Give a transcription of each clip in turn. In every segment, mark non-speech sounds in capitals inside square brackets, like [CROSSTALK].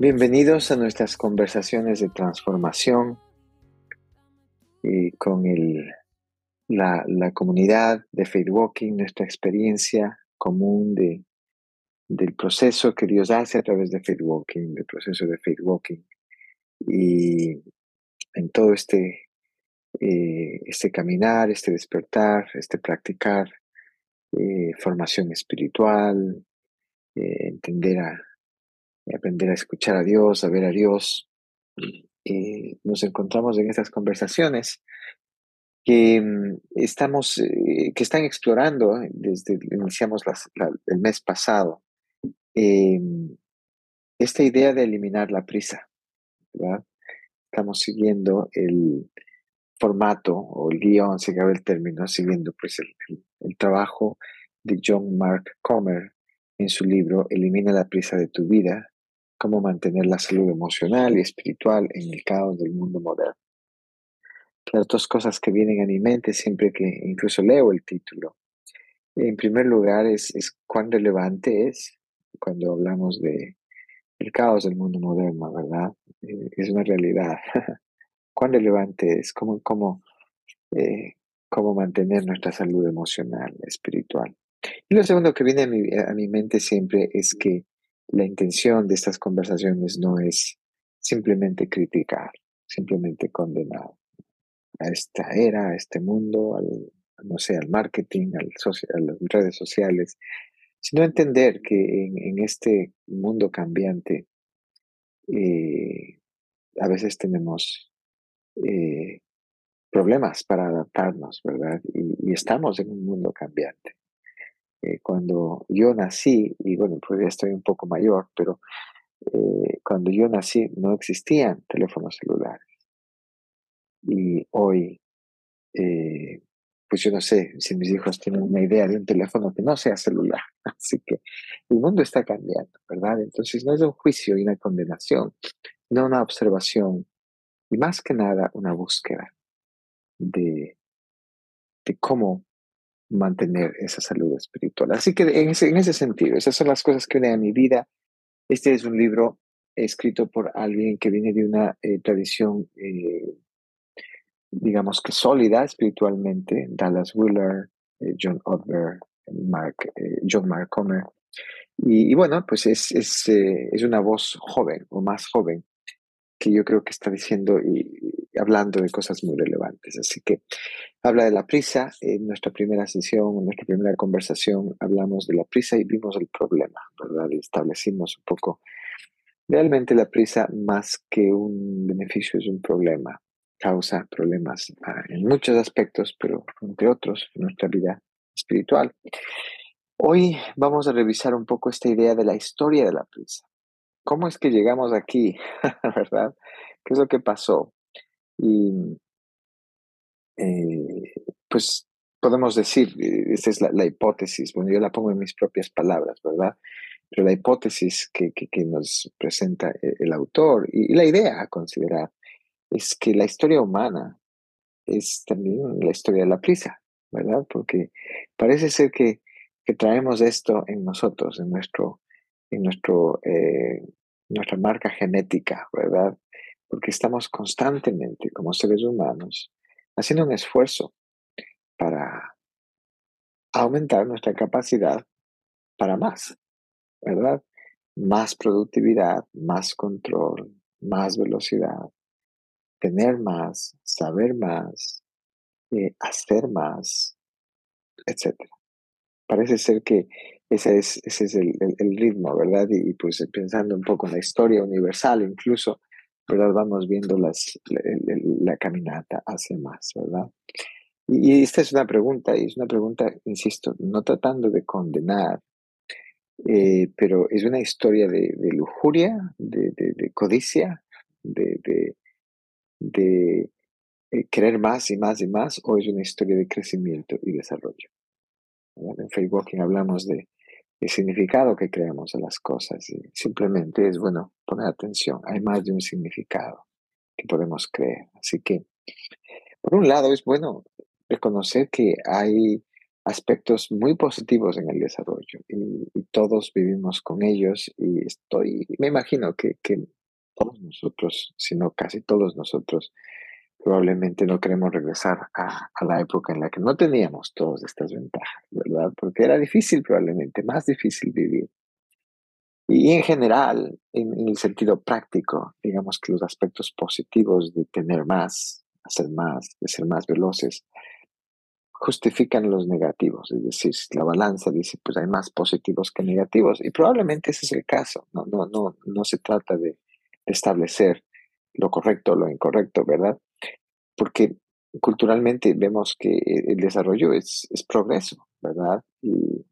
Bienvenidos a nuestras conversaciones de transformación con la comunidad de Faith Walking, nuestra experiencia común de, del proceso que Dios hace a través de Faith Walking, del proceso de Faith Walking. Y en todo este, eh, este caminar, este despertar, este practicar, eh, formación espiritual, eh, entender a, aprender a escuchar a Dios, a ver a Dios. nos encontramos en estas conversaciones que mm, estamos, eh, que están explorando desde iniciamos el mes pasado, em, esta idea de eliminar la prisa. Estamos siguiendo el formato o el guion, se acaba el término, siguiendo pues el, el trabajo de John Mark Comer en su libro Elimina la prisa de tu vida, cómo mantener la salud emocional y espiritual en el caos del mundo moderno. Las dos cosas que vienen a mi mente siempre que incluso leo el título. En primer lugar, es, es cuán relevante es cuando hablamos de el caos del mundo moderno, ¿verdad? Eh, es una realidad. [LAUGHS] cuán relevante es, cómo, cómo, eh, cómo mantener nuestra salud emocional, espiritual. Y lo segundo que viene a mi, a mi mente siempre es que la intención de estas conversaciones no es simplemente criticar, simplemente condenar a esta era, a este mundo, al, no sé, al marketing, al a las redes sociales, sino entender que en, este mundo cambiante eh, a veces tenemos eh, problemas para adaptarnos, ¿verdad? Y, estamos en un mundo cambiante. Eh, cuando yo nací, y bueno, pues ya estoy un poco mayor, pero cuando yo nací no existían teléfonos celulares. Y hoy, eh, pues yo no sé si mis hijos tienen una idea de un teléfono que no sea celular. [LAUGHS] Así que el mundo está cambiando, ¿verdad? Entonces no es un juicio y una condenación, no una observación y más que nada una búsqueda de, de cómo mantener esa salud espiritual. Así que en ese, en ese sentido, esas son las cosas que unen a mi vida. Este es un libro escrito por alguien que viene de una eh, tradición eh, digamos que sólida espiritualmente, Dallas Wheeler, eh, John Odver, Mark, eh, John Mark Comer. Y, bueno, pues es, es, eh, es, una voz joven o más joven que yo creo que está diciendo y, hablando de cosas muy relevantes. Así que habla de la prisa. En nuestra primera sesión, en nuestra primera conversación, hablamos de la prisa y vimos el problema, ¿verdad? Y establecimos un poco. Realmente la prisa, más que un beneficio, es un problema causa problemas ah, en muchos aspectos, pero entre otros en nuestra vida espiritual. Hoy vamos a revisar un poco esta idea de la historia de la prisa. ¿Cómo es que llegamos aquí? [LAUGHS] ¿Verdad? ¿Qué es lo que pasó? Y eh, pues podemos decir, eh, esta es la, hipótesis, bueno, yo la pongo en mis propias palabras, ¿verdad? Pero la hipótesis que, que, nos presenta eh, el autor y la idea a considerar es que la historia humana es también la historia de la prisa, ¿verdad? Porque parece ser que, traemos esto en nosotros, en nuestro, en nuestro, eh, nuestra marca genética, ¿verdad? Porque estamos constantemente como seres humanos haciendo un esfuerzo para aumentar nuestra capacidad para más, ¿verdad? Más productividad, más control, más velocidad, tener más, saber más, eh, hacer más, etc. Parece ser que ese es, ese es el, ritmo, ¿verdad? Y, pues pensando un poco en la historia universal, incluso, ¿verdad? Vamos viendo las, la, caminata hacia más, ¿verdad? Y, esta es una pregunta, y es una pregunta, insisto, no tratando de condenar, eh, pero es una historia de, lujuria, de, de codicia, de, de eh, querer más y más y más o es una historia de crecimiento y desarrollo. En Facebook hablamos de, el significado que creamos en las cosas. simplemente es bueno poner atención. Hay más de un significado que podemos creer. Así que, por un lado, es bueno reconocer que hay aspectos muy positivos en el desarrollo y, todos vivimos con ellos y estoy, me imagino que, que todos nosotros, si no casi todos nosotros, probablemente no queremos regresar a, la época en la que no teníamos todas estas ventajas, ¿verdad? Porque era difícil probablemente, más difícil vivir. Y en general, en, el sentido práctico, digamos que los aspectos positivos de tener más, hacer más, de ser más veloces, justifican los negativos. Es decir, la balanza dice, pues hay más positivos que negativos. Y probablemente ese es el caso. No, no, no, no se trata de establecer lo correcto o lo incorrecto, ¿verdad? Porque culturalmente vemos que el desarrollo es, progreso, ¿verdad? Y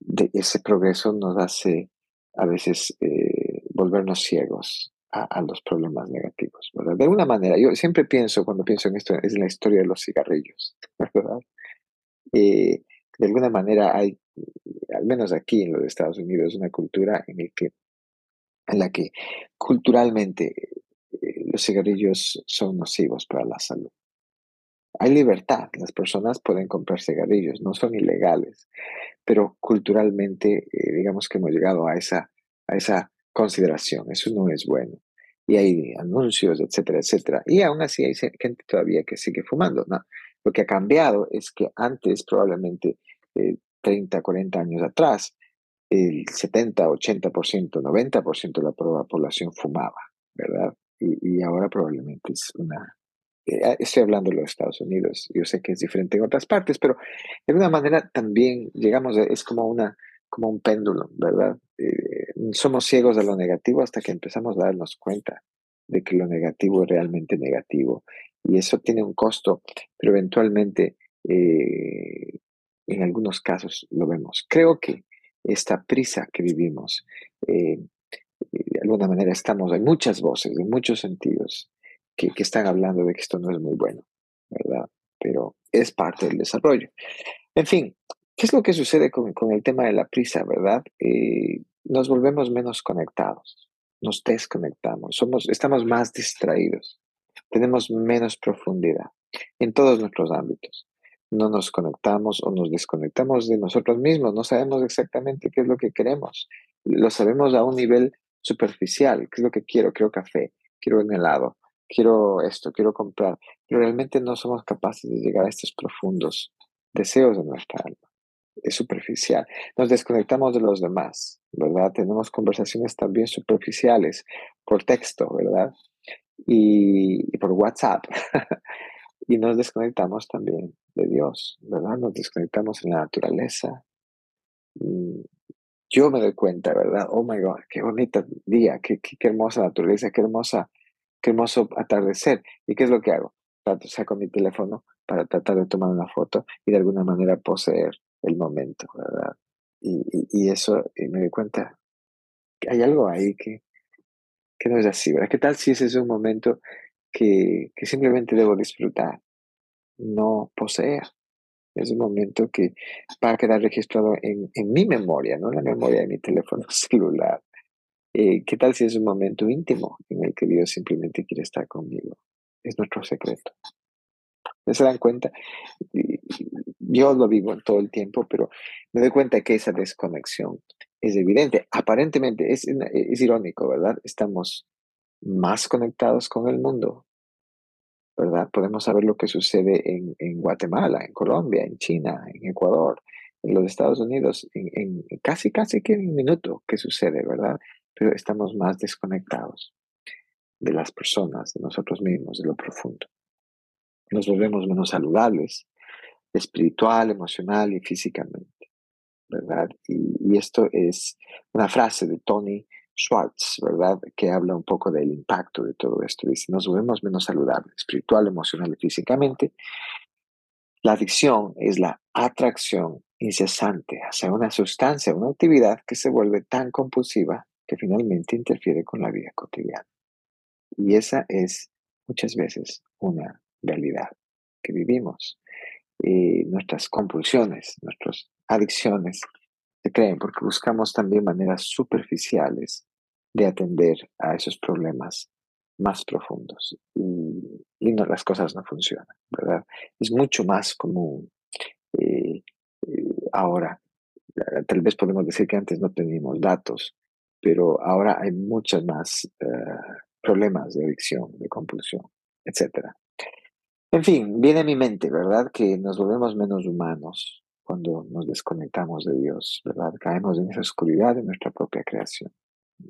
de ese progreso nos hace a veces eh, volvernos ciegos a, los problemas negativos, ¿verdad? De alguna manera, yo siempre pienso, cuando pienso en esto, es la historia de los cigarrillos, [LAUGHS] ¿verdad? Eh, de alguna manera hay, al menos aquí en los Estados Unidos, una cultura en, el que, en la que culturalmente los cigarrillos son nocivos para la salud. Hay libertad, las personas pueden comprar cigarrillos, no son ilegales, pero culturalmente eh, digamos que hemos llegado a esa, a esa consideración, eso no es bueno. Y hay anuncios, etcétera, etcétera. Y aún así hay gente todavía que sigue fumando. ¿no? Lo que ha cambiado es que antes, probablemente 30, eh, 40 años atrás, el 70, 80%, 90% de la población fumaba, ¿verdad? Y, ahora probablemente es una... Eh, estoy hablando de los Estados Unidos, yo sé que es diferente en otras partes, pero de alguna manera también llegamos, es como, una, como un péndulo, ¿verdad? Eh, somos ciegos de lo negativo hasta que empezamos a darnos cuenta de que lo negativo es realmente negativo. Y eso tiene un costo, pero eventualmente eh, en algunos casos lo vemos. Creo que esta prisa que vivimos de alguna manera estamos, hay muchas voces, en muchos sentidos, que, que, están hablando de que esto no es muy bueno, ¿verdad? Pero es parte del desarrollo. En fin, ¿qué es lo que sucede con, con el tema de la prisa, verdad? Eh, nos volvemos menos conectados, nos desconectamos, somos, estamos más distraídos, tenemos menos profundidad en todos nuestros ámbitos. No nos conectamos o nos desconectamos de nosotros mismos, no sabemos exactamente qué es lo que queremos. Lo sabemos a un nivel superficial, qué es lo que quiero, quiero café, quiero un helado, quiero esto, quiero comprar, pero realmente no somos capaces de llegar a estos profundos deseos de nuestra alma. Es superficial. Nos desconectamos de los demás, ¿verdad? Tenemos conversaciones también superficiales por texto, ¿verdad? Y, por WhatsApp. [LAUGHS] y nos desconectamos también de Dios, ¿verdad? Nos desconectamos en la naturaleza. Yo me doy cuenta, ¿verdad? Oh my God, qué bonito día, qué, qué, hermosa naturaleza, qué hermosa, qué hermoso atardecer. ¿Y qué es lo que hago? Saco mi teléfono para tratar de tomar una foto y de alguna manera poseer el momento, ¿verdad? Y, y, eso, y me doy cuenta que hay algo ahí que, que no es así, ¿verdad? ¿Qué tal si ese es un momento que, que simplemente debo disfrutar, no poseer? Es un momento que va a quedar registrado en, en mi memoria, no en la memoria de mi teléfono [LAUGHS] celular. Eh, ¿Qué tal si es un momento íntimo en el que Dios simplemente quiere estar conmigo? Es nuestro secreto. ¿Se dan cuenta? Yo lo vivo todo el tiempo, pero me doy cuenta que esa desconexión es evidente. Aparentemente es, es irónico, ¿verdad? Estamos más conectados con el mundo, Podemos saber lo que sucede en, Guatemala, en Colombia, en China, en Ecuador, en los Estados Unidos, en, casi, casi que en un minuto que sucede, ¿verdad? Pero estamos más desconectados de las personas, de nosotros mismos, de lo profundo. Nos volvemos menos saludables, espiritual, emocional y físicamente, ¿verdad? Y esto es una frase de Tony Schwartz, ¿verdad? Que habla un poco del impacto de todo esto. Dice, nos volvemos menos saludables, espiritual, emocional y físicamente. La adicción es la atracción incesante hacia una sustancia, una actividad que se vuelve tan compulsiva que finalmente interfiere con la vida cotidiana. Y esa es muchas veces una realidad que vivimos. Y nuestras compulsiones, nuestras adicciones se creen, porque buscamos también maneras superficiales de atender a esos problemas más profundos y, las cosas no funcionan, ¿verdad? Es mucho más común eh, eh, ahora. Tal vez podemos decir que antes no teníamos datos, pero ahora hay muchos más eh, problemas de adicción, de compulsión, etc. En fin, viene a mi mente, ¿verdad? Que nos volvemos menos humanos cuando nos desconectamos de Dios, ¿verdad? Caemos en esa oscuridad de nuestra propia creación.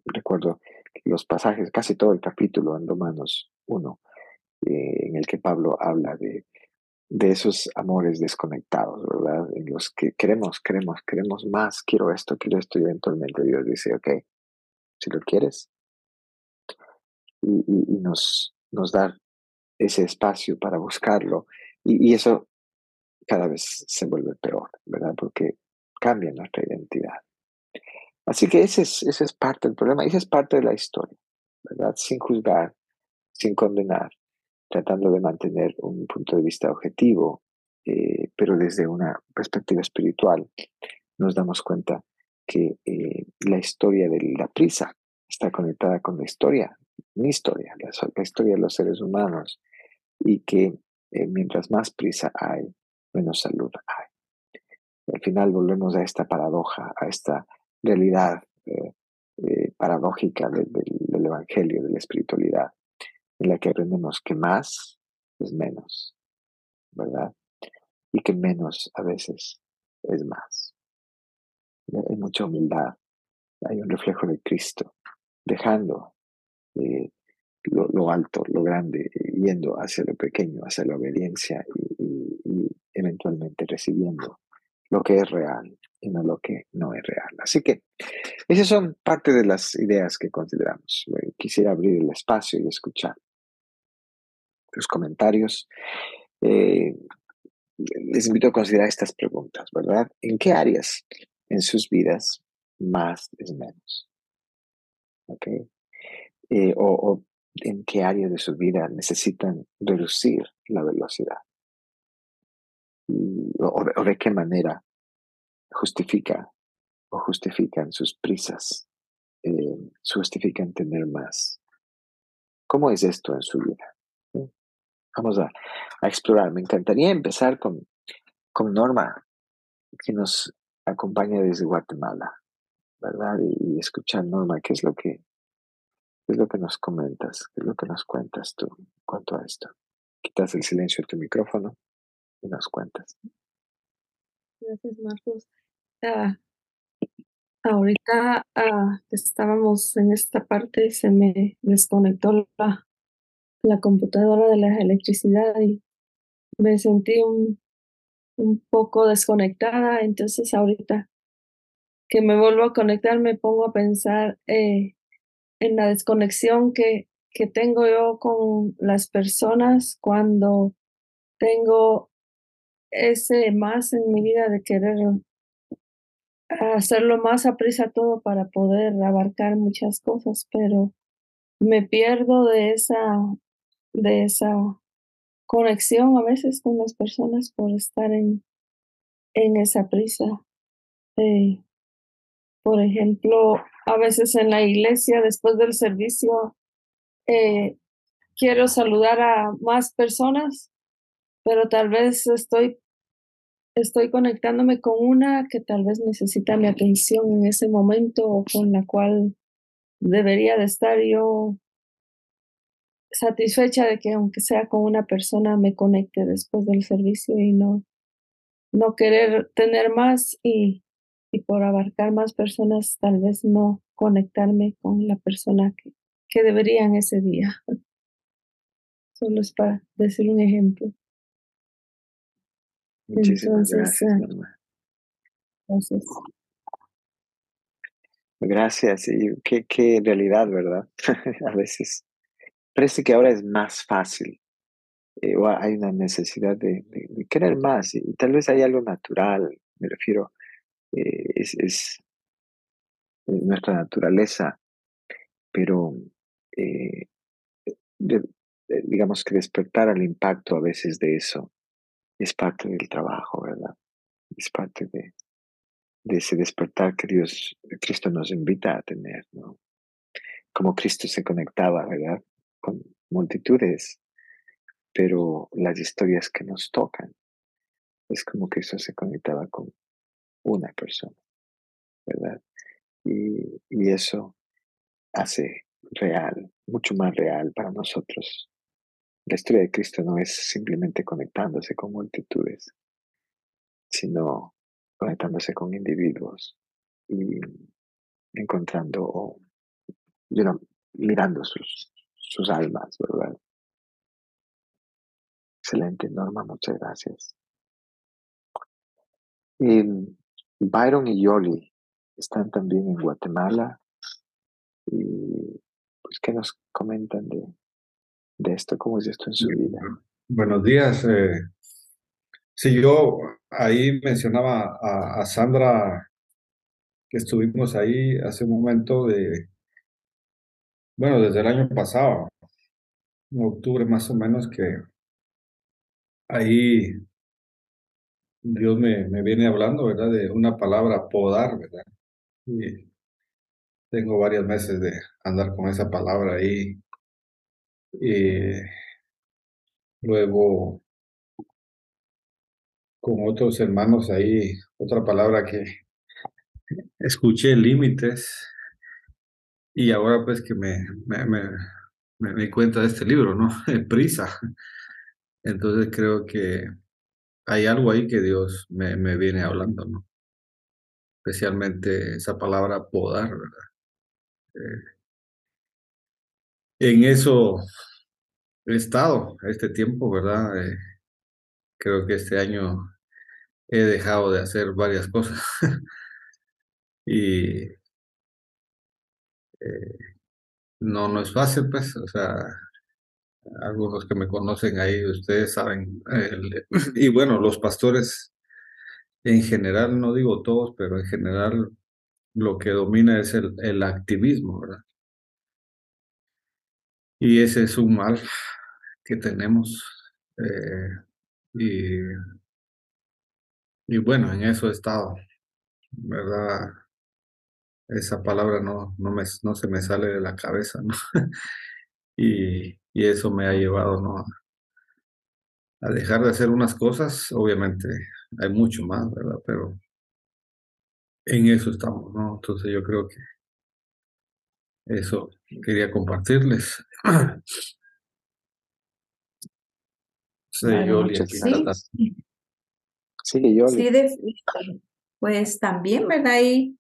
Recuerdo los pasajes, casi todo el capítulo en Romanos 1, eh, en el que Pablo habla de, de esos amores desconectados, ¿verdad? En los que queremos, queremos, queremos más, quiero esto, quiero esto, y eventualmente Dios dice, ok, si lo quieres, y, nos, nos da ese espacio para buscarlo, y, eso cada vez se vuelve peor, ¿verdad? Porque cambia nuestra identidad. Así que ese es, ese es parte del problema, esa es parte de la historia, ¿verdad? Sin juzgar, sin condenar, tratando de mantener un punto de vista objetivo, eh, pero desde una perspectiva espiritual, nos damos cuenta que eh, la historia de la prisa está conectada con la historia, mi historia, la, historia de los seres humanos, y que eh, mientras más prisa hay, menos salud hay. al final volvemos a esta paradoja, a esta realidad eh, eh, paradójica del Evangelio, de la espiritualidad, en la que aprendemos que más es menos, ¿verdad? Y que menos a veces es más. Hay mucha humildad, hay un reflejo de Cristo, dejando eh, lo, alto, lo grande, yendo hacia lo pequeño, hacia la obediencia y eventualmente recibiendo lo que es real y no lo que no es real. Así que esas son parte de las ideas que consideramos. Eh, quisiera abrir el espacio y escuchar los comentarios. Eh, les invito a considerar estas preguntas, ¿verdad? ¿En qué áreas en sus vidas más es menos? ¿Ok? Eh, o, en qué áreas de su vida necesitan reducir la velocidad o, de qué manera justifica o justifican sus prisas, eh, justifican tener más. ¿Cómo es esto en su vida? ¿Mm? Vamos a, explorar. Me encantaría empezar con, con Norma, que nos acompaña desde Guatemala, ¿verdad? Y, escuchar, Norma, qué es lo que qué es lo que nos comentas, qué es lo que nos cuentas tú en cuanto a esto. Quitas el silencio de tu micrófono y nos cuentas. Gracias, Marcos. Ah, ahorita ah, estábamos en esta parte, se me desconectó la, la computadora de la electricidad y me sentí un, un poco desconectada. Entonces, ahorita que me vuelvo a conectar, me pongo a pensar eh, en la desconexión que, que tengo yo con las personas cuando tengo ese más en mi vida de querer hacerlo más a prisa todo para poder abarcar muchas cosas, pero me pierdo de esa, de esa conexión a veces con las personas por estar en, en esa prisa. Por ejemplo, a veces en la iglesia, después del servicio, eh, quiero saludar a más personas, pero tal vez estoy estoy conectándome con una que tal vez necesita mi atención en ese momento o con la cual debería de estar yo satisfecha de que aunque sea con una persona me conecte después del servicio y no no querer tener más y, y por abarcar más personas tal vez no conectarme con la persona que, que debería en ese día. [LAUGHS] Solo es para decir un ejemplo. Muchísimas gracias, ah, Gracias. Gracias, y qué, qué realidad, ¿verdad? [LAUGHS] a veces parece que ahora es más fácil, eh, o hay una necesidad de, querer más, y, tal vez hay algo natural, me refiero, eh, es, es, nuestra naturaleza, pero eh, digamos que despertar al impacto a veces de eso es parte del trabajo, ¿verdad? Es parte de, de ese despertar que Dios, Cristo nos invita a tener, ¿no? Como Cristo se conectaba, ¿verdad? Con multitudes, pero las historias que nos tocan, es como Cristo se conectaba con una persona, ¿verdad? Y, y eso hace real, mucho más real para nosotros. La historia de Cristo no es simplemente conectándose con multitudes, sino conectándose con individuos y encontrando, mirando sus, sus almas, ¿verdad? Excelente, Norma, muchas gracias. Y Byron y Yoli están también en Guatemala. Y pues, ¿qué nos comentan de, esto? ¿Cómo es esto en su vida? Buenos días. Eh, sí, yo ahí mencionaba a, Sandra que estuvimos ahí hace un momento de, bueno, desde el año pasado, en octubre más o menos, que ahí Dios me, me viene hablando, ¿verdad? De una palabra podar, ¿verdad? Y tengo varios meses de andar con esa palabra ahí. Y luego con otros hermanos ahí, otra palabra que escuché, límites. Y ahora pues que me, me, me, me, cuenta de este libro, ¿no? [LAUGHS] Prisa. Entonces creo que hay algo ahí que Dios me, me viene hablando, ¿no? Especialmente esa palabra podar, ¿verdad? Eh, en eso he estado este tiempo, ¿verdad? Eh, creo que este año he dejado de hacer varias cosas. [LAUGHS] y eh, no, no es fácil, pues, o sea, algunos que me conocen ahí, ustedes saben, [LAUGHS] y bueno, los pastores en general, no digo todos, pero en general lo que domina es el, el activismo, ¿verdad? Y ese es un mal que tenemos. Eh, y, y bueno, en eso he estado, ¿verdad? Esa palabra no, no, me, no se me sale de la cabeza, ¿no? [LAUGHS] y, y eso me ha llevado, ¿no? A dejar de hacer unas cosas, obviamente hay mucho más, ¿verdad? Pero en eso estamos, ¿no? Entonces yo creo que eso quería compartirles. [CLEARS THROAT] sí, Yoli, sí. Sí, Yoli. Sí, de, pues también, ¿verdad? Y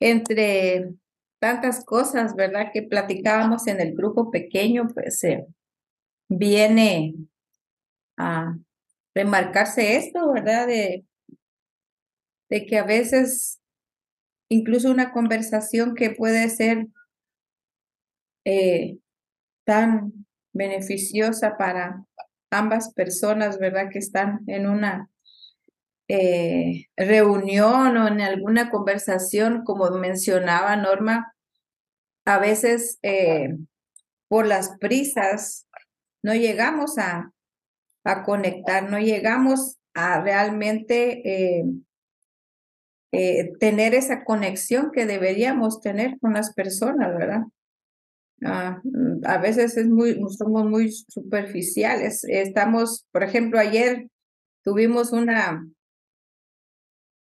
entre tantas cosas, ¿verdad? Que platicábamos en el grupo pequeño, pues eh, viene a remarcarse esto, ¿verdad? De que a veces incluso una conversación que puede ser eh, tan beneficiosa para ambas personas, ¿verdad? Que están en una eh, reunión o en alguna conversación, como mencionaba Norma, a veces eh, por las prisas no llegamos a, a conectar, no llegamos a realmente eh, tener esa conexión que deberíamos tener con las personas, ¿verdad? Ah, mm, a veces es muy, somos muy superficiales. Estamos, por ejemplo, ayer tuvimos una,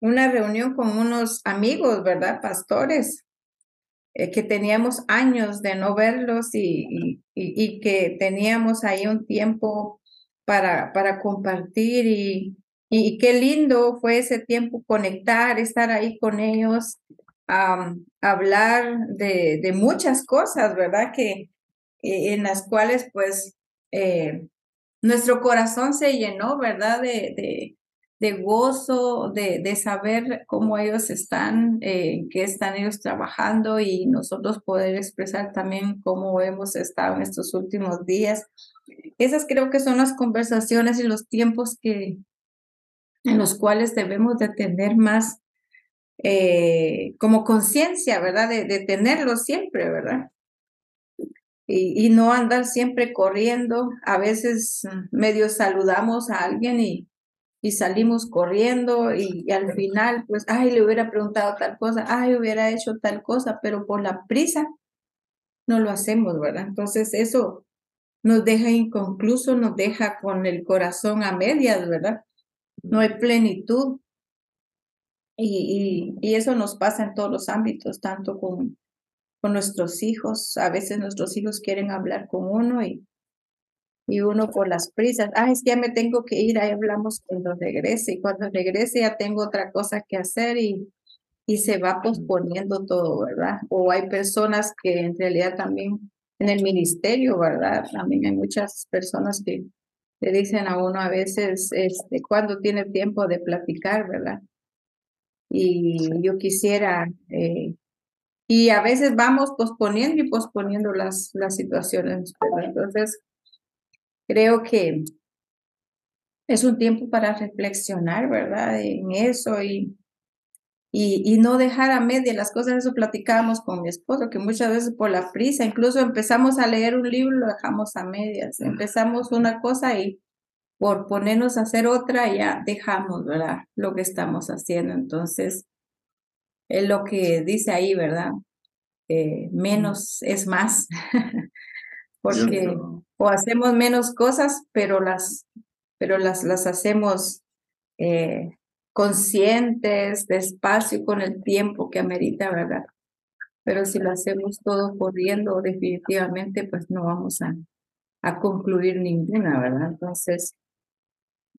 una reunión con unos amigos, ¿verdad? Pastores, eh, que teníamos años de no verlos y, y, que teníamos ahí un tiempo para, para compartir y, y qué lindo fue ese tiempo conectar, estar ahí con ellos, hablar de, de, muchas cosas, ¿verdad? Que eh, en las cuales pues eh, nuestro corazón se llenó, ¿verdad? De, de gozo, de, de, saber cómo ellos están, eh, qué están ellos trabajando y nosotros poder expresar también cómo hemos estado en estos últimos días. Esas creo que son las conversaciones y los tiempos que, en los cuales debemos de tener más eh, como conciencia, ¿verdad? De, de, tenerlo siempre, ¿verdad? Y, no andar siempre corriendo. A veces medio saludamos a alguien y, y salimos corriendo y, y al final, pues, ay, le hubiera preguntado tal cosa, ay, hubiera hecho tal cosa, pero por la prisa no lo hacemos, ¿verdad? Entonces eso nos deja inconcluso, nos deja con el corazón a medias, ¿verdad? No hay plenitud. Y, y, y eso nos pasa en todos los ámbitos, tanto con, con nuestros hijos. A veces nuestros hijos quieren hablar con uno y, y uno por las prisas, ah, es que ya me tengo que ir, ahí hablamos cuando regrese, y cuando regrese ya tengo otra cosa que hacer y, y se va posponiendo todo, ¿verdad? O hay personas que en realidad también en el ministerio, ¿verdad? También hay muchas personas que le dicen a uno a veces, este, ¿cuándo tiene tiempo de platicar, verdad? Y yo quisiera, eh, y a veces vamos posponiendo y posponiendo las, las situaciones, ¿verdad? Entonces, creo que es un tiempo para reflexionar, ¿verdad? En eso y, y, y no dejar a media las cosas. Eso platicábamos con mi esposo, que muchas veces por la prisa, incluso empezamos a leer un libro, lo dejamos a medias. Empezamos una cosa y por ponernos a hacer otra ya dejamos, ¿verdad? Lo que estamos haciendo. Entonces, es lo que dice ahí, ¿verdad? Eh, menos es más. [LAUGHS] Porque o hacemos menos cosas, pero las, pero las, las hacemos eh, conscientes, despacio, con el tiempo que amerita, ¿verdad? Pero si lo hacemos todo corriendo, definitivamente, pues no vamos a, a concluir ninguna, ¿verdad? Entonces,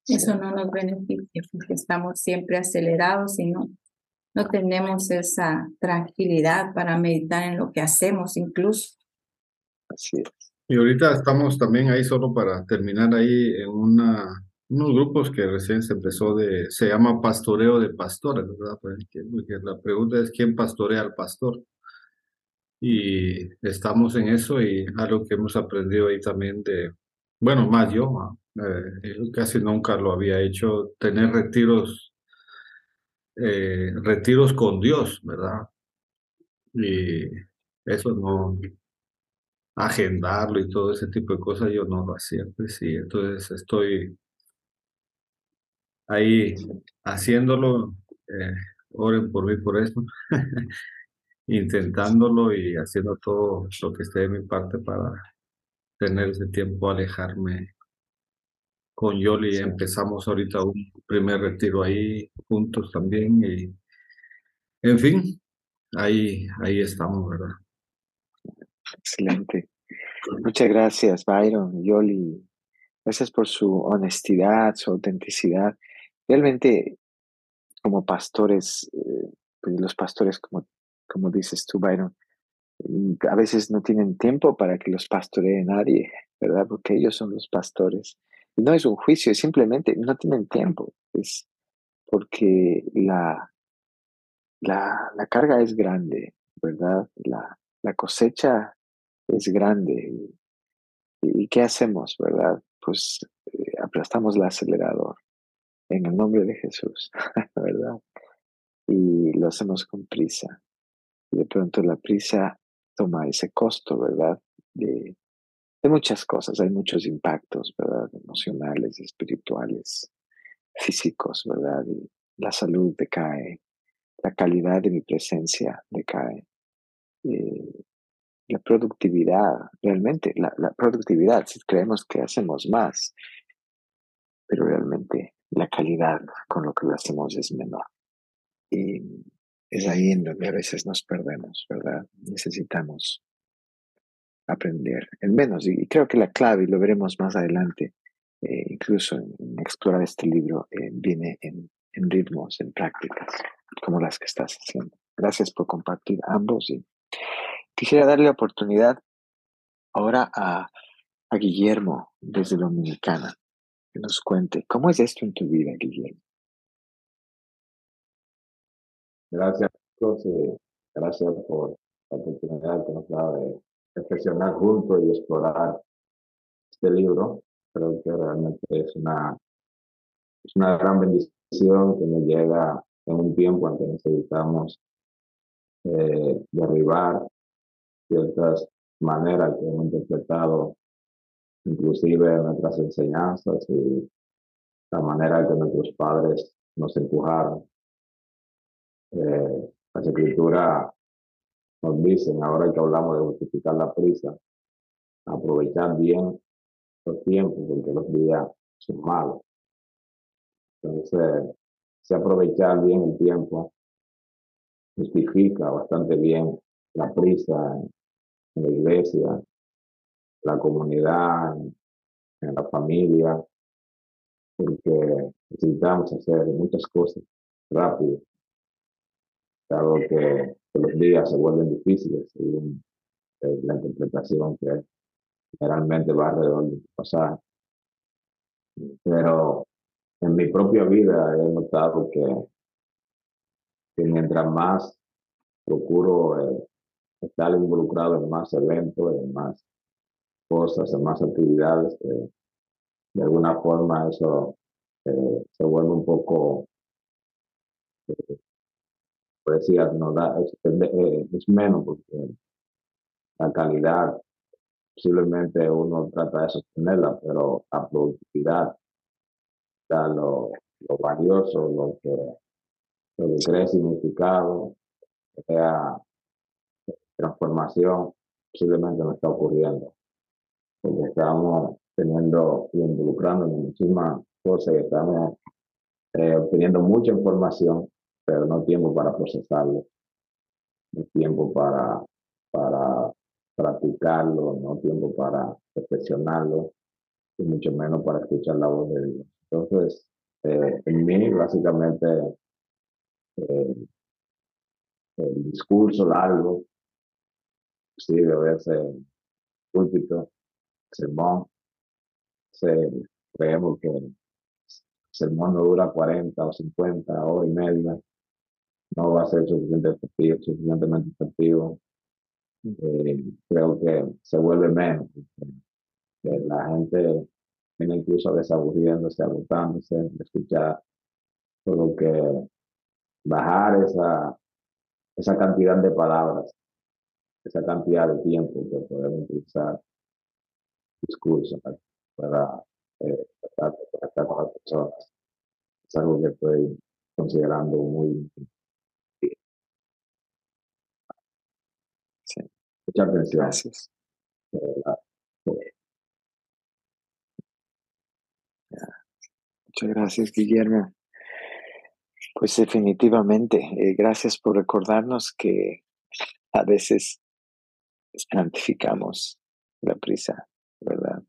eso no nos beneficia porque estamos siempre acelerados y no, no tenemos esa tranquilidad para meditar en lo que hacemos incluso. Así es. Y ahorita estamos también ahí solo para terminar ahí en una, unos grupos que recién se empezó de, se llama pastoreo de pastores, ¿verdad? Porque la pregunta es quién pastorea al pastor. Y estamos en eso y algo que hemos aprendido ahí también de, bueno, más yo, eh, casi nunca lo había hecho, tener retiros, eh, retiros con Dios, ¿verdad? Y eso no, agendarlo y todo ese tipo de cosas, yo no lo hacía, pues sí, entonces estoy ahí haciéndolo, eh, oren por mí por esto, [LAUGHS] intentándolo y haciendo todo lo que esté de mi parte para tener ese tiempo, alejarme con Yoli. Empezamos ahorita un primer retiro ahí juntos también y, en fin, ahí, ahí estamos, ¿verdad? Excelente. Muchas gracias, Byron, Yoli. Gracias por su honestidad, su autenticidad. Realmente, como pastores, eh, pues los pastores, como, como dices tú, Byron, mm, a veces no tienen tiempo para que los pastoree nadie, ¿verdad? Porque ellos son los pastores. Y no es un juicio, simplemente no tienen tiempo. Es porque la, la, la carga es grande, ¿verdad? La, la cosecha es grande. ¿Y, qué hacemos, verdad? Pues eh, aplastamos el acelerador en el nombre de Jesús, [LAUGHS] ¿verdad? Y lo hacemos con prisa. Y de pronto la prisa toma ese costo, ¿verdad? De, muchas cosas. Hay muchos impactos, ¿verdad? Emocionales, espirituales, físicos, ¿verdad? La salud decae, la calidad de mi presencia decae. Eh, la productividad, realmente, la, productividad, si creemos que hacemos más, pero realmente la calidad con lo que lo hacemos es menor. Y es ahí en donde a veces nos perdemos, ¿verdad? Necesitamos aprender, el menos, y creo que la clave, y lo veremos más adelante, eh, incluso en, explorar este libro, eh, viene en, en ritmos, en prácticas, como las que estás haciendo. Gracias por compartir ambos Quisiera darle oportunidad ahora a, a Guillermo desde Dominicana, que nos cuente cómo es esto en tu vida, Guillermo. Gracias, eh, gracias por la oportunidad que nos da de reflexionar juntos y explorar este libro. Creo que realmente es una, es una gran bendición que nos llega en un tiempo en que necesitamos eh, derribar ciertas maneras que hemos interpretado inclusive nuestras enseñanzas y la manera que nuestros padres nos empujaron. Eh, las escrituras nos dicen, ahora que hablamos de justificar la prisa, aprovechar bien los tiempos, porque los días son malos. Entonces, si aprovechar bien el tiempo, justifica bastante bien la prisa en, la iglesia, la comunidad, en la familia, porque necesitamos hacer muchas cosas rápido, dado que, los días se vuelven difíciles según eh, la interpretación que generalmente va alrededor de pasar. Pero en mi propia vida he notado que, que mientras más procuro eh, estar involucrado en más eventos, en más cosas, en más actividades, eh, de alguna forma eso eh, se vuelve un poco, eh, decía, no da, es, es, menos porque la calidad posiblemente uno trata de sostenerla, pero la productividad, lo, lo valioso, lo que, lo que crea significado, crea transformación, posiblemente no está ocurriendo. Porque estamos teniendo y involucrando en muchísimas cosas y estamos eh, obteniendo mucha información, pero no tiempo para procesarlo, no tiempo para, para practicarlo, no tiempo para reflexionarlo y mucho menos para escuchar la voz de Dios. Entonces, eh, en mí, básicamente, eh, el discurso largo, sí, debe ser púlpito, sermón, se, creemos que el sermón no dura 40 o 50 horas y media, no va a ser suficiente efectivo, suficientemente efectivo. Eh, creo que se vuelve menos. la gente viene incluso desaburriéndose, agotándose, escuchar. Por lo que bajar esa, esa cantidad de palabras, esa cantidad de tiempo que podemos utilizar discurso para, eh, estar con las personas. Es algo que estoy considerando muy Sí. Muchas atención. Gracias. Muchas gracias, Guillermo. Pues definitivamente, eh, gracias por recordarnos que a veces santificamos la prisa, ¿verdad?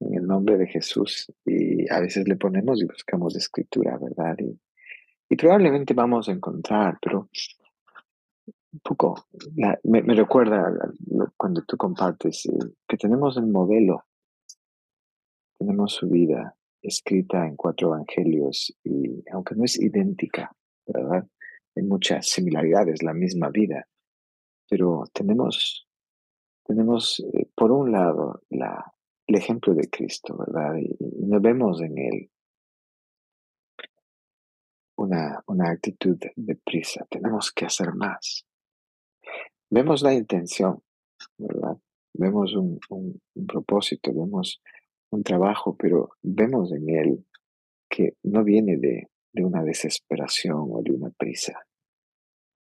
En el nombre de Jesús. Y a veces le ponemos y buscamos escritura, ¿verdad? Y, probablemente vamos a encontrar, pero un poco, me, me, recuerda cuando tú compartes eh, que tenemos el modelo, tenemos su vida escrita en cuatro evangelios y aunque no es idéntica, ¿verdad? Hay muchas similaridades, la misma vida, pero tenemos, tenemos eh, por un lado la, el ejemplo de Cristo, ¿verdad? Y, y nos vemos en él una, una actitud de prisa, tenemos que hacer más. Vemos la intención, ¿verdad? Vemos un, un, un propósito, vemos un trabajo, pero vemos en él que no viene de, de una desesperación o de una prisa,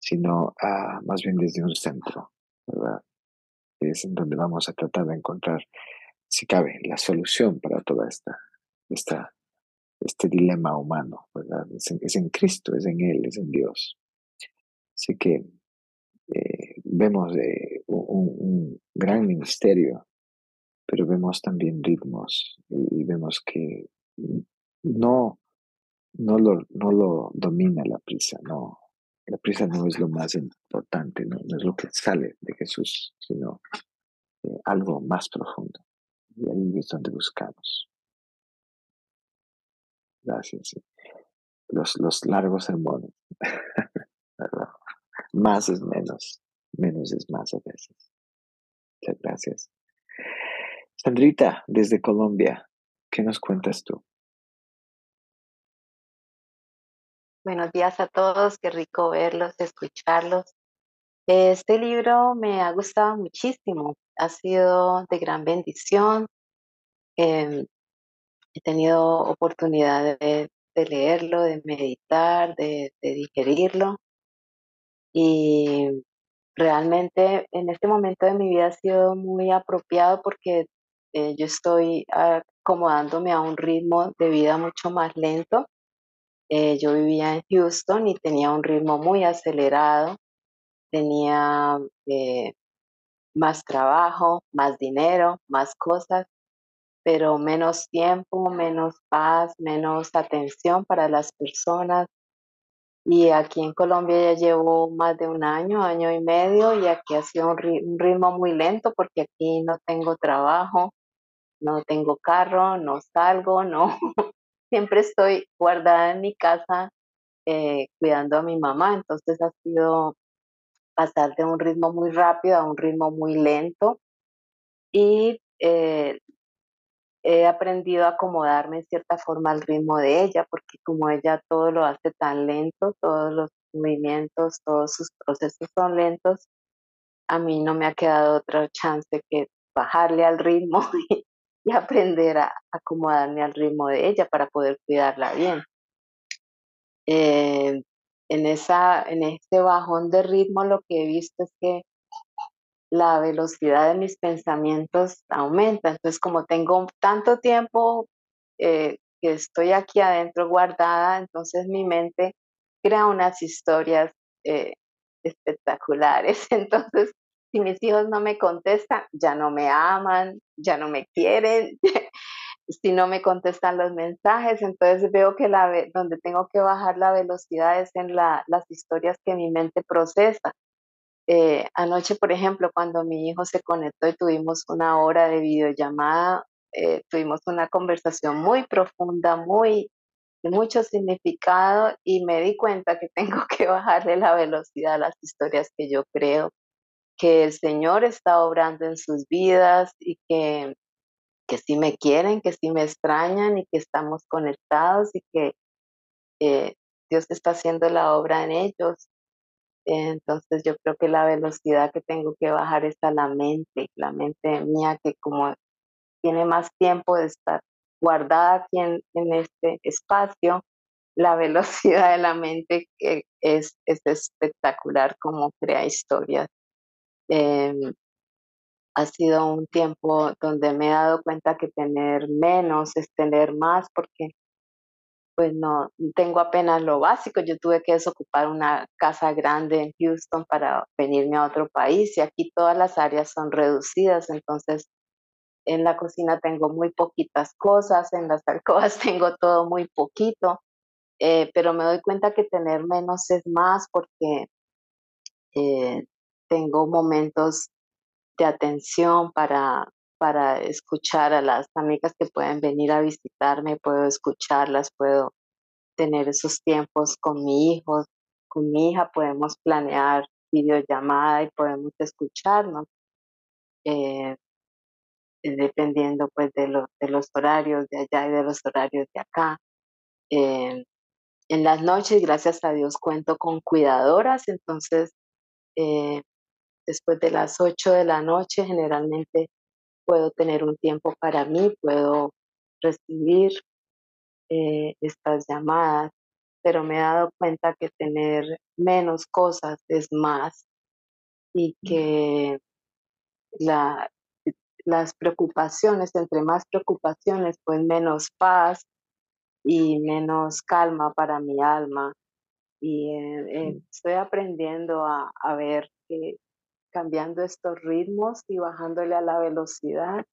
sino ah, más bien desde un centro, ¿verdad? Es en donde vamos a tratar de encontrar, si cabe, la solución para toda esta, esta este dilema humano, ¿verdad? Es en, Cristo, es en Él, es en Dios. Así que eh, vemos eh, un, un, gran ministerio, pero vemos también ritmos y, y vemos que no, no, lo, no lo domina la prisa, no. La prisa no es lo más importante, no, es lo que sale de Jesús, sino eh, algo más profundo. Y ahí es donde buscamos. Gracias. Los, los largos sermones. [LAUGHS] más es menos. Menos es más a veces. Muchas gracias. Sandrita, desde Colombia, ¿qué nos cuentas tú? Buenos días a todos, qué rico verlos, escucharlos. Este libro me ha gustado muchísimo, ha sido de gran bendición. Eh, he tenido oportunidad de, leerlo, de meditar, de, de digerirlo y realmente en este momento de mi vida ha sido muy apropiado porque eh, yo estoy acomodándome a un ritmo de vida mucho más lento. Eh, yo vivía en Houston y tenía un ritmo muy acelerado, tenía eh, más trabajo, más dinero, más cosas, pero menos tiempo, menos paz, menos atención para las personas, y aquí en Colombia ya llevo más de un año, año y medio, y aquí ha sido un, ritmo muy lento porque aquí no tengo trabajo, no tengo carro, no salgo, [LAUGHS] no. Siempre estoy guardada en mi casa eh, cuidando a mi mamá, entonces ha sido pasar de un ritmo muy rápido a un ritmo muy lento. Y eh, he aprendido a acomodarme en cierta forma al ritmo de ella, porque como ella todo lo hace tan lento, todos los movimientos, todos sus procesos son lentos, a mí no me ha quedado otra chance que bajarle al ritmo [LAUGHS] aprender a acomodarme al ritmo de ella para poder cuidarla bien. Eh, en, esa, en este bajón de ritmo lo que he visto es que la velocidad de mis pensamientos aumenta. Entonces, como tengo tanto tiempo eh, que estoy aquí adentro guardada, entonces mi mente crea unas historias eh, espectaculares. [LAUGHS] Entonces, si mis hijos no me contestan, ya no me aman, ya no me quieren. [LAUGHS] si no me contestan los mensajes, entonces veo que la, donde tengo que bajar la velocidad es en la, las historias que mi mente procesa. Eh, anoche, por ejemplo, cuando mi hijo se conectó y tuvimos una hora de videollamada, eh, tuvimos una conversación muy profunda, muy de mucho significado y me di cuenta que [LAUGHS] tengo que bajarle la velocidad a las historias que yo creo, que el Señor está obrando en sus vidas y que, que sí me quieren, que sí me extrañan y que estamos conectados y que Dios está haciendo la obra en ellos entonces yo creo que la velocidad que tengo que bajar es a la mente, la mente mía que como tiene más tiempo de estar guardada aquí en, este espacio, la velocidad de la mente es, es espectacular como crea historias. Em, ha sido un tiempo donde me he dado cuenta que tener menos es tener más porque pues no, tengo apenas lo básico. Yo tuve que desocupar una casa grande en Houston para venirme a otro país y aquí todas las áreas son reducidas, entonces en la cocina tengo muy poquitas cosas, en las [LAUGHS] alcobas tengo todo muy poquito, eh, pero me doy cuenta que tener menos es más porque eh, tengo momentos de atención para, para escuchar a las amigas que pueden venir a visitarme, puedo escucharlas, puedo tener esos tiempos con mi hijo, con mi hija, podemos planear videollamada y podemos escucharnos, eh, dependiendo pues de, de los horarios de allá y de los horarios de acá. Eh, en las noches, gracias a Dios, cuento con cuidadoras, entonces eh, después de las 8 de la noche generalmente puedo tener un tiempo para mí, puedo recibir eh, estas llamadas, pero me he dado cuenta que tener menos cosas es más y que la, las preocupaciones, entre más preocupaciones, pues menos paz y menos calma para mi alma. Y eh, eh, estoy aprendiendo a, a ver que cambiando estos ritmos y bajándole a la velocidad,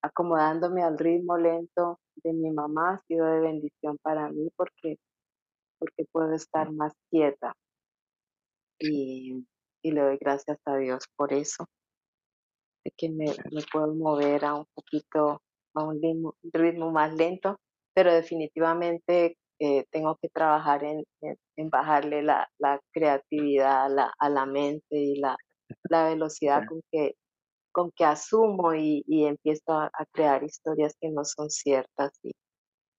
acomodándome al ritmo lento de mi mamá, ha sido de bendición para mí porque, porque puedo estar más quieta. Y, y le doy gracias a Dios por eso, de que me, me puedo mover a un poquito, a un ritmo, ritmo más lento, pero definitivamente eh, tengo que trabajar en, en, bajarle la, la creatividad a la, a la mente y la, la velocidad con que, con que asumo y, y empiezo a, crear historias que no son ciertas. Y,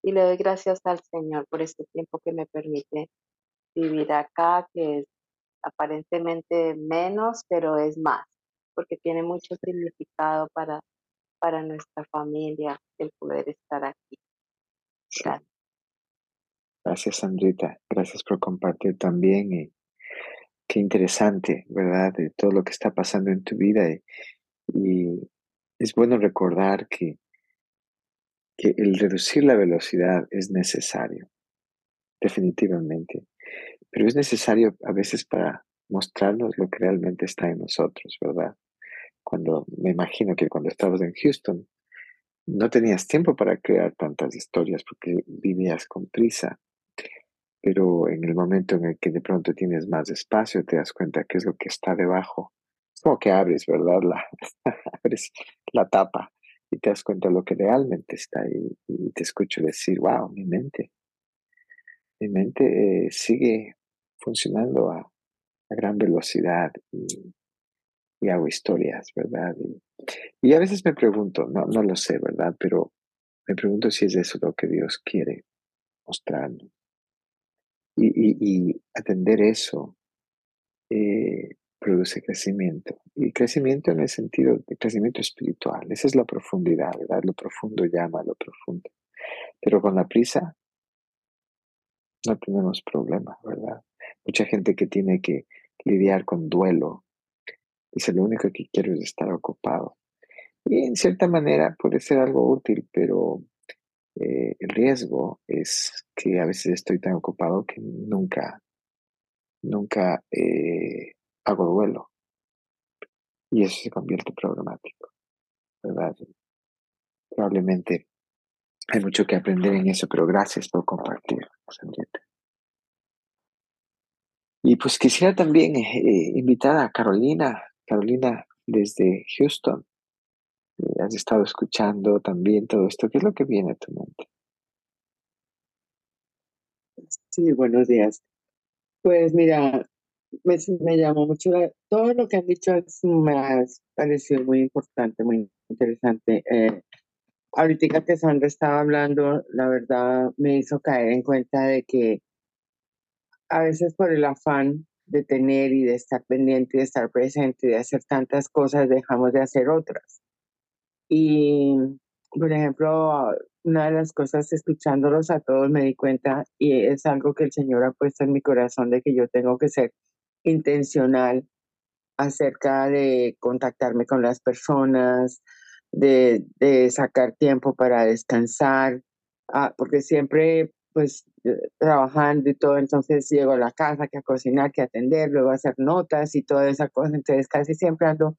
y le doy gracias al Señor por este tiempo que me permite vivir acá, que es aparentemente menos, pero es más, porque tiene mucho significado para, para nuestra familia el poder estar aquí. Gracias. Gracias, Sandrita. Gracias por compartir también. Y qué interesante, ¿verdad? De todo lo que está pasando en tu vida. Y, y es bueno recordar que, que el reducir la velocidad es necesario, definitivamente. Pero es necesario a veces para mostrarnos lo que realmente está en nosotros, ¿verdad? Cuando me imagino que cuando estabas en Houston, no tenías tiempo para crear tantas historias porque vivías con prisa. Pero en el momento en el que de pronto tienes más espacio, te das cuenta qué es lo que está debajo. Es como que abres, ¿verdad? La, [LAUGHS] abres la tapa y te das cuenta de lo que realmente está ahí. Y te escucho decir, wow, mi mente, mi mente eh, sigue funcionando a, a gran velocidad y, hago historias, ¿verdad? Y, y, a veces me pregunto, no, no lo sé, ¿verdad? Pero me pregunto si es eso lo que Dios quiere mostrarnos. Y, atender eso eh, produce crecimiento. Y crecimiento en el sentido de crecimiento espiritual. Esa es la profundidad, ¿verdad? Lo profundo llama a lo profundo. Pero con la prisa no tenemos problema, ¿verdad? Mucha gente que tiene que lidiar con duelo dice lo único que quiero es estar ocupado. Y en cierta manera puede ser algo útil, pero eh, el riesgo es que a veces estoy tan ocupado que nunca, nunca eh, hago duelo. Y eso se convierte problemático, ¿verdad? Probablemente hay mucho que aprender en eso, pero gracias por compartir. Y pues quisiera también eh, invitar a Carolina, Carolina desde Houston. Has estado escuchando también todo esto. ¿Qué es lo que viene a tu mente? Sí, buenos días. Pues mira, me, me llamó mucho la, todo lo que han dicho me ha parecido muy importante, muy interesante. Eh, ahorita que Sandra estaba hablando, la verdad me hizo caer en cuenta de que a veces por el afán de tener y de estar pendiente y de estar presente y de hacer tantas cosas, dejamos de hacer otras. Y, por ejemplo, una de las cosas, escuchándolos a todos, me di cuenta, y es algo que el Señor ha puesto en mi corazón, de que yo tengo que ser intencional acerca de contactarme con las personas, de, sacar tiempo para descansar, ah, porque siempre pues trabajando y todo, entonces llego a la casa que a cocinar, que a atender, luego a hacer notas y toda esa cosa, entonces casi siempre ando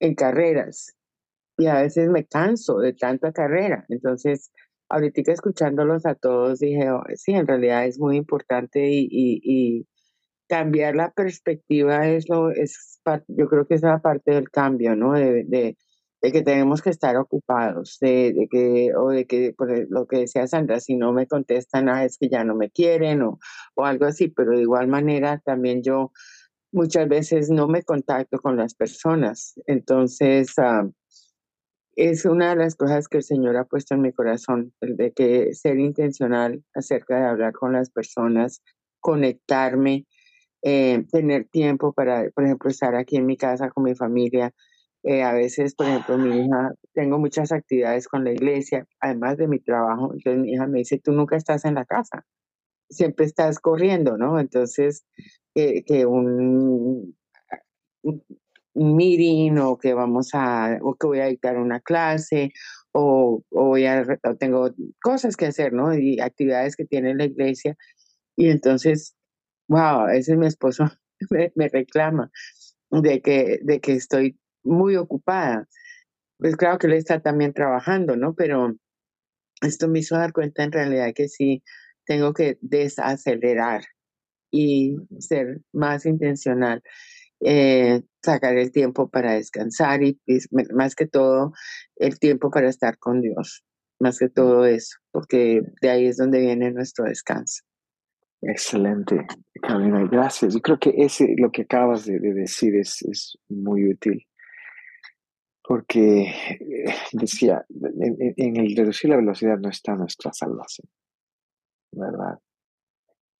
en carreras y a veces me canso de tanta carrera, entonces ahorita escuchándolos a todos dije, oh, sí, en realidad es muy importante y, y, y, cambiar la perspectiva es lo, es, yo creo que es la parte del cambio, ¿no? De, de, de que tenemos que estar ocupados, de, de, que, o de que, por lo que decía Sandra, si no me contestan, ah, es que ya no me quieren o, o algo así, pero de igual manera también yo muchas veces no me contacto con las personas. Entonces, uh, es una de las cosas que el Señor ha puesto en mi corazón, el de que ser intencional acerca de hablar con las personas, conectarme, eh, tener tiempo para, por ejemplo, estar aquí en mi casa con mi familia, eh, a veces, por ejemplo, mi hija, tengo muchas actividades con la iglesia, además de mi trabajo. Entonces mi hija me dice, tú nunca estás en la casa, siempre estás corriendo, ¿no? Entonces, que un, meeting o que vamos a, o que voy a dictar una clase o, o voy a, o tengo cosas que hacer, ¿no? Y actividades que tiene la iglesia. Y entonces, wow, ese es mi esposo [LAUGHS] me, me reclama de que, de que estoy muy ocupada. Pues claro que él está también trabajando, ¿no? Pero esto me hizo dar cuenta en realidad que sí tengo que desacelerar y ser más intencional, eh, sacar el tiempo para descansar y, y, más que todo el tiempo para estar con Dios, más que todo eso, porque de ahí es donde viene nuestro descanso. Excelente, Carolina, gracias. Yo creo que ese, lo que acabas de, de decir es, es muy útil porque eh, decía, en, en, el reducir la velocidad no está nuestra salvación, ¿verdad?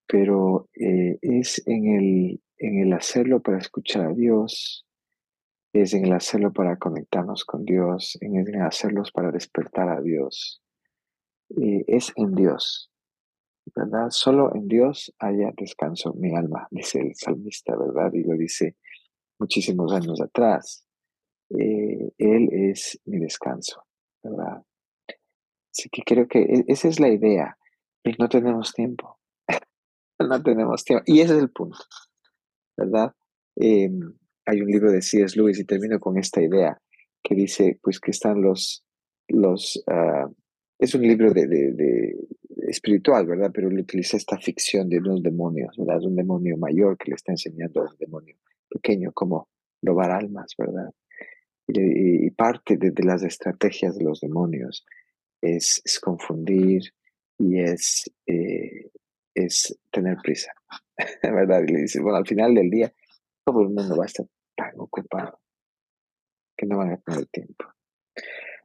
Pero eh, es en el, en el hacerlo para escuchar a Dios, es en el hacerlo para conectarnos con Dios, en el hacerlos para despertar a Dios. eh, es en Dios, ¿verdad? Solo en Dios haya descanso mi alma, dice el salmista, ¿verdad? Y lo dice muchísimos años atrás. Eh, él es mi descanso, ¿verdad? Así que creo que e, esa es la idea. Y no tenemos tiempo. [LAUGHS] no tenemos tiempo. Y ese es el punto, ¿verdad? Em, hay un libro de C.S. Lewis y termino con esta idea que dice, pues que están los, los, ah, es un libro de, de, espiritual, ¿verdad? Pero él utiliza esta ficción de unos demonios, ¿verdad? Un demonio mayor que le está enseñando a un demonio pequeño cómo robar almas, ¿verdad? Y, parte de, las estrategias de los demonios es, es confundir y es, eh, es tener prisa, [LAUGHS] ¿verdad? Y le dice, bueno, al final del día todo el mundo va a estar tan ocupado que no van a tener tiempo.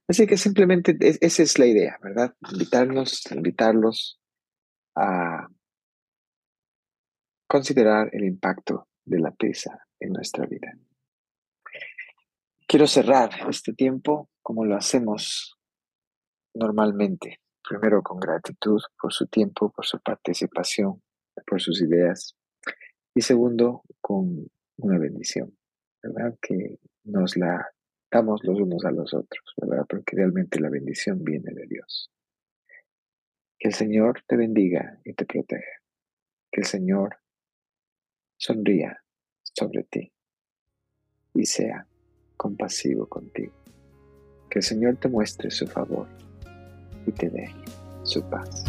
Así que simplemente esa es la idea, ¿verdad? Invitarnos, invitarlos a considerar el impacto de la prisa en nuestra vida. Quiero cerrar este tiempo como lo hacemos normalmente. Primero con gratitud por su tiempo, por su participación, por sus ideas. Y segundo, con una bendición, ¿verdad? Que nos la damos los unos a los otros, ¿verdad? Porque realmente la bendición viene de Dios. Que el Señor te bendiga y te proteja. Que el Señor sonría sobre ti y sea compasivo contigo. Que el Señor te muestre su favor y te dé su paz.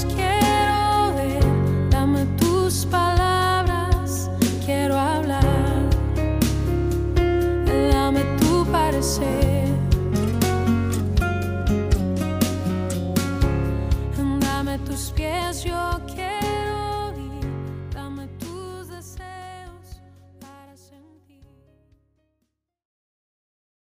Dame tus ojos que